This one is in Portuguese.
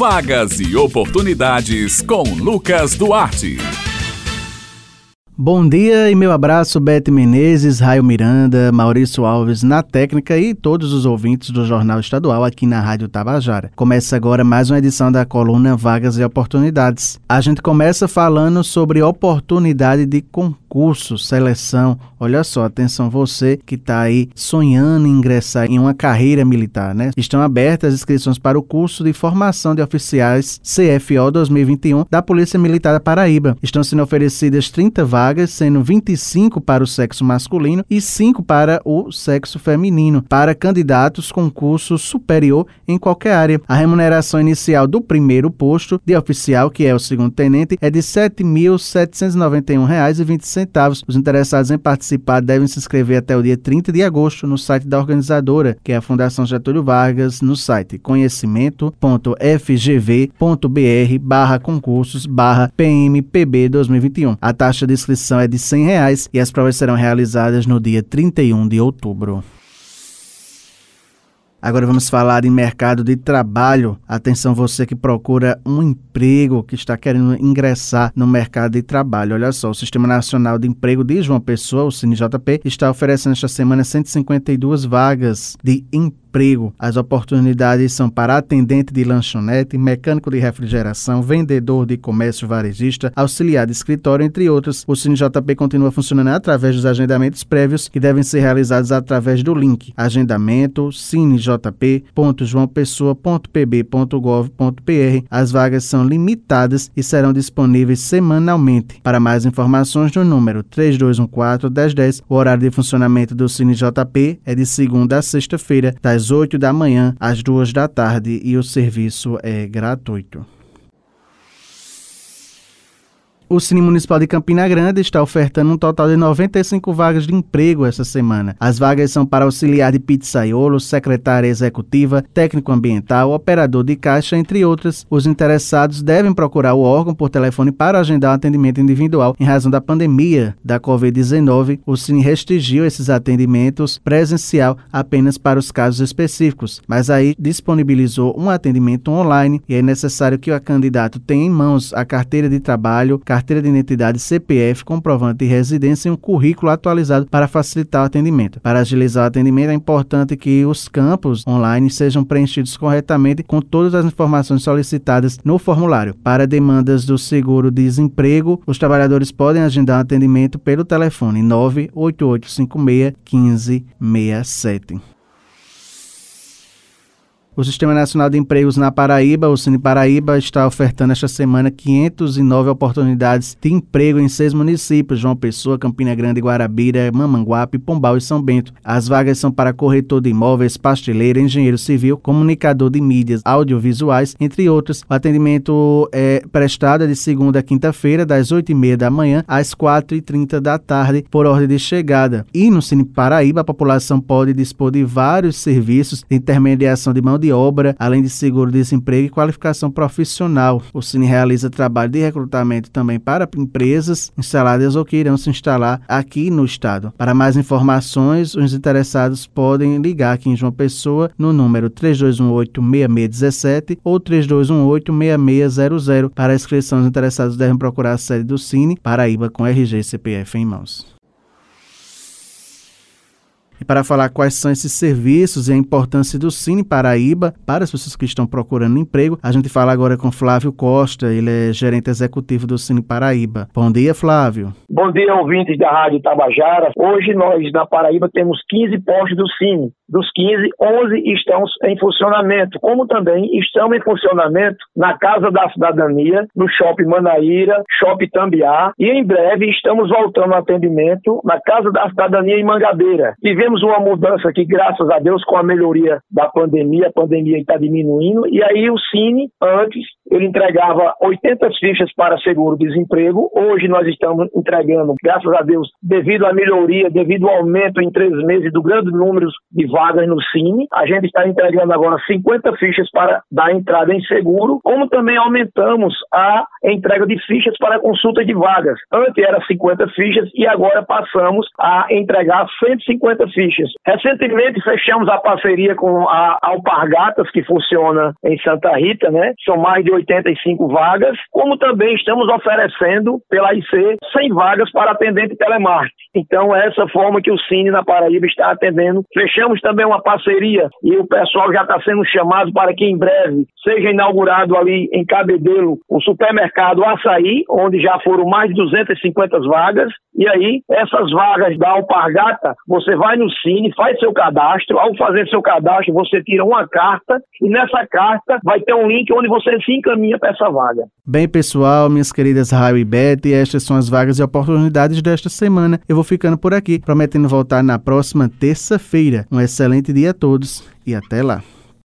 Vagas e oportunidades com Lucas Duarte. Bom dia e meu abraço, Bete Menezes, Raio Miranda, Maurício Alves na técnica e todos os ouvintes do Jornal Estadual aqui na Rádio Tabajara. Começa agora mais uma edição da coluna Vagas e Oportunidades. A gente começa falando sobre oportunidade de concurso, seleção. Olha só, atenção você que está aí sonhando em ingressar em uma carreira militar, né? Estão abertas as inscrições para o curso de formação de oficiais CFO 2021 da Polícia Militar da Paraíba. Estão sendo oferecidas 30 vagas sendo 25 para o sexo masculino e 5 para o sexo feminino, para candidatos com curso superior em qualquer área. A remuneração inicial do primeiro posto de oficial, que é o segundo tenente, é de R$ 7.791,20. Os interessados em participar devem se inscrever até o dia 30 de agosto no site da organizadora, que é a Fundação Getúlio Vargas, no site conhecimento.fgv.br barra concursos barra PMPB 2021. A taxa de inscrição inscrição é de 100 reais e as provas serão realizadas no dia 31 de outubro. Agora vamos falar em mercado de trabalho. Atenção você que procura um emprego, que está querendo ingressar no mercado de trabalho. Olha só, o Sistema Nacional de Emprego de João Pessoa, o CineJP, está oferecendo esta semana 152 vagas de emprego emprego. As oportunidades são para atendente de lanchonete, mecânico de refrigeração, vendedor de comércio varejista, auxiliar de escritório, entre outros. O CineJP continua funcionando através dos agendamentos prévios que devem ser realizados através do link agendamento cinejp.joaopessoa.pb.gov.br. As vagas são limitadas e serão disponíveis semanalmente. Para mais informações, no número 3214-1010, o horário de funcionamento do CineJP é de segunda a sexta-feira, das das 8 da manhã às 2 da tarde e o serviço é gratuito. O Cine Municipal de Campina Grande está ofertando um total de 95 vagas de emprego essa semana. As vagas são para auxiliar de pizzaiolo, secretária executiva, técnico ambiental, operador de caixa, entre outras. Os interessados devem procurar o órgão por telefone para agendar um atendimento individual. Em razão da pandemia da Covid-19, o Cine restringiu esses atendimentos presencial apenas para os casos específicos, mas aí disponibilizou um atendimento online e é necessário que o candidato tenha em mãos a carteira de trabalho, de identidade CPF, comprovante de residência e um currículo atualizado para facilitar o atendimento. Para agilizar o atendimento, é importante que os campos online sejam preenchidos corretamente com todas as informações solicitadas no formulário. Para demandas do seguro-desemprego, os trabalhadores podem agendar um atendimento pelo telefone 98856 1567. O Sistema Nacional de Empregos na Paraíba, o Cine Paraíba, está ofertando esta semana 509 oportunidades de emprego em seis municípios: João Pessoa, Campina Grande, Guarabira, Mamanguape, Pombal e São Bento. As vagas são para corretor de imóveis, pasteleiro, engenheiro civil, comunicador de mídias audiovisuais, entre outros. O atendimento é prestado de segunda a quinta-feira, das 8h30 da manhã às 4h30 da tarde, por ordem de chegada. E no Cine Paraíba, a população pode dispor de vários serviços de intermediação de mão de obra, além de seguro-desemprego e qualificação profissional. O Cine realiza trabalho de recrutamento também para empresas instaladas ou que irão se instalar aqui no estado. Para mais informações, os interessados podem ligar aqui em João Pessoa no número 3218-6617 ou 3218-6600. Para inscrição, os interessados devem procurar a sede do Cine Paraíba com RG e CPF em mãos. E para falar quais são esses serviços e a importância do Cine Paraíba para as pessoas que estão procurando emprego, a gente fala agora com Flávio Costa, ele é gerente executivo do Cine Paraíba. Bom dia, Flávio. Bom dia, ouvintes da Rádio Tabajara. Hoje nós na Paraíba temos 15 postos do Cine. Dos 15, 11 estão em funcionamento, como também estão em funcionamento na Casa da Cidadania, no Shopping Manaíra, Shopping Tambiá, e em breve estamos voltando ao atendimento na Casa da Cidadania em Mangabeira. Tivemos uma mudança aqui, graças a Deus, com a melhoria da pandemia, a pandemia está diminuindo, e aí o Cine, antes, ele entregava 80 fichas para seguro-desemprego. Hoje nós estamos entregando, graças a Deus, devido à melhoria, devido ao aumento em três meses do grande número de vagas no Cine, a gente está entregando agora 50 fichas para dar entrada em seguro, como também aumentamos a entrega de fichas para consulta de vagas. Antes era 50 fichas e agora passamos a entregar 150 fichas. Recentemente fechamos a parceria com a Alpargatas, que funciona em Santa Rita, né? São mais de 85 vagas, como também estamos oferecendo pela IC 100 vagas para atendente telemarketing. Então, é essa forma que o Cine na Paraíba está atendendo. Fechamos também uma parceria e o pessoal já está sendo chamado para que em breve seja inaugurado ali em Cabedelo o supermercado Açaí, onde já foram mais de 250 vagas. E aí, essas vagas da Alpargata, você vai no Cine, faz seu cadastro. Ao fazer seu cadastro, você tira uma carta e nessa carta vai ter um link onde você se para essa vaga. Bem, pessoal, minhas queridas Raio e Beth, estas são as vagas e oportunidades desta semana. Eu vou ficando por aqui, prometendo voltar na próxima terça-feira. Um excelente dia a todos e até lá.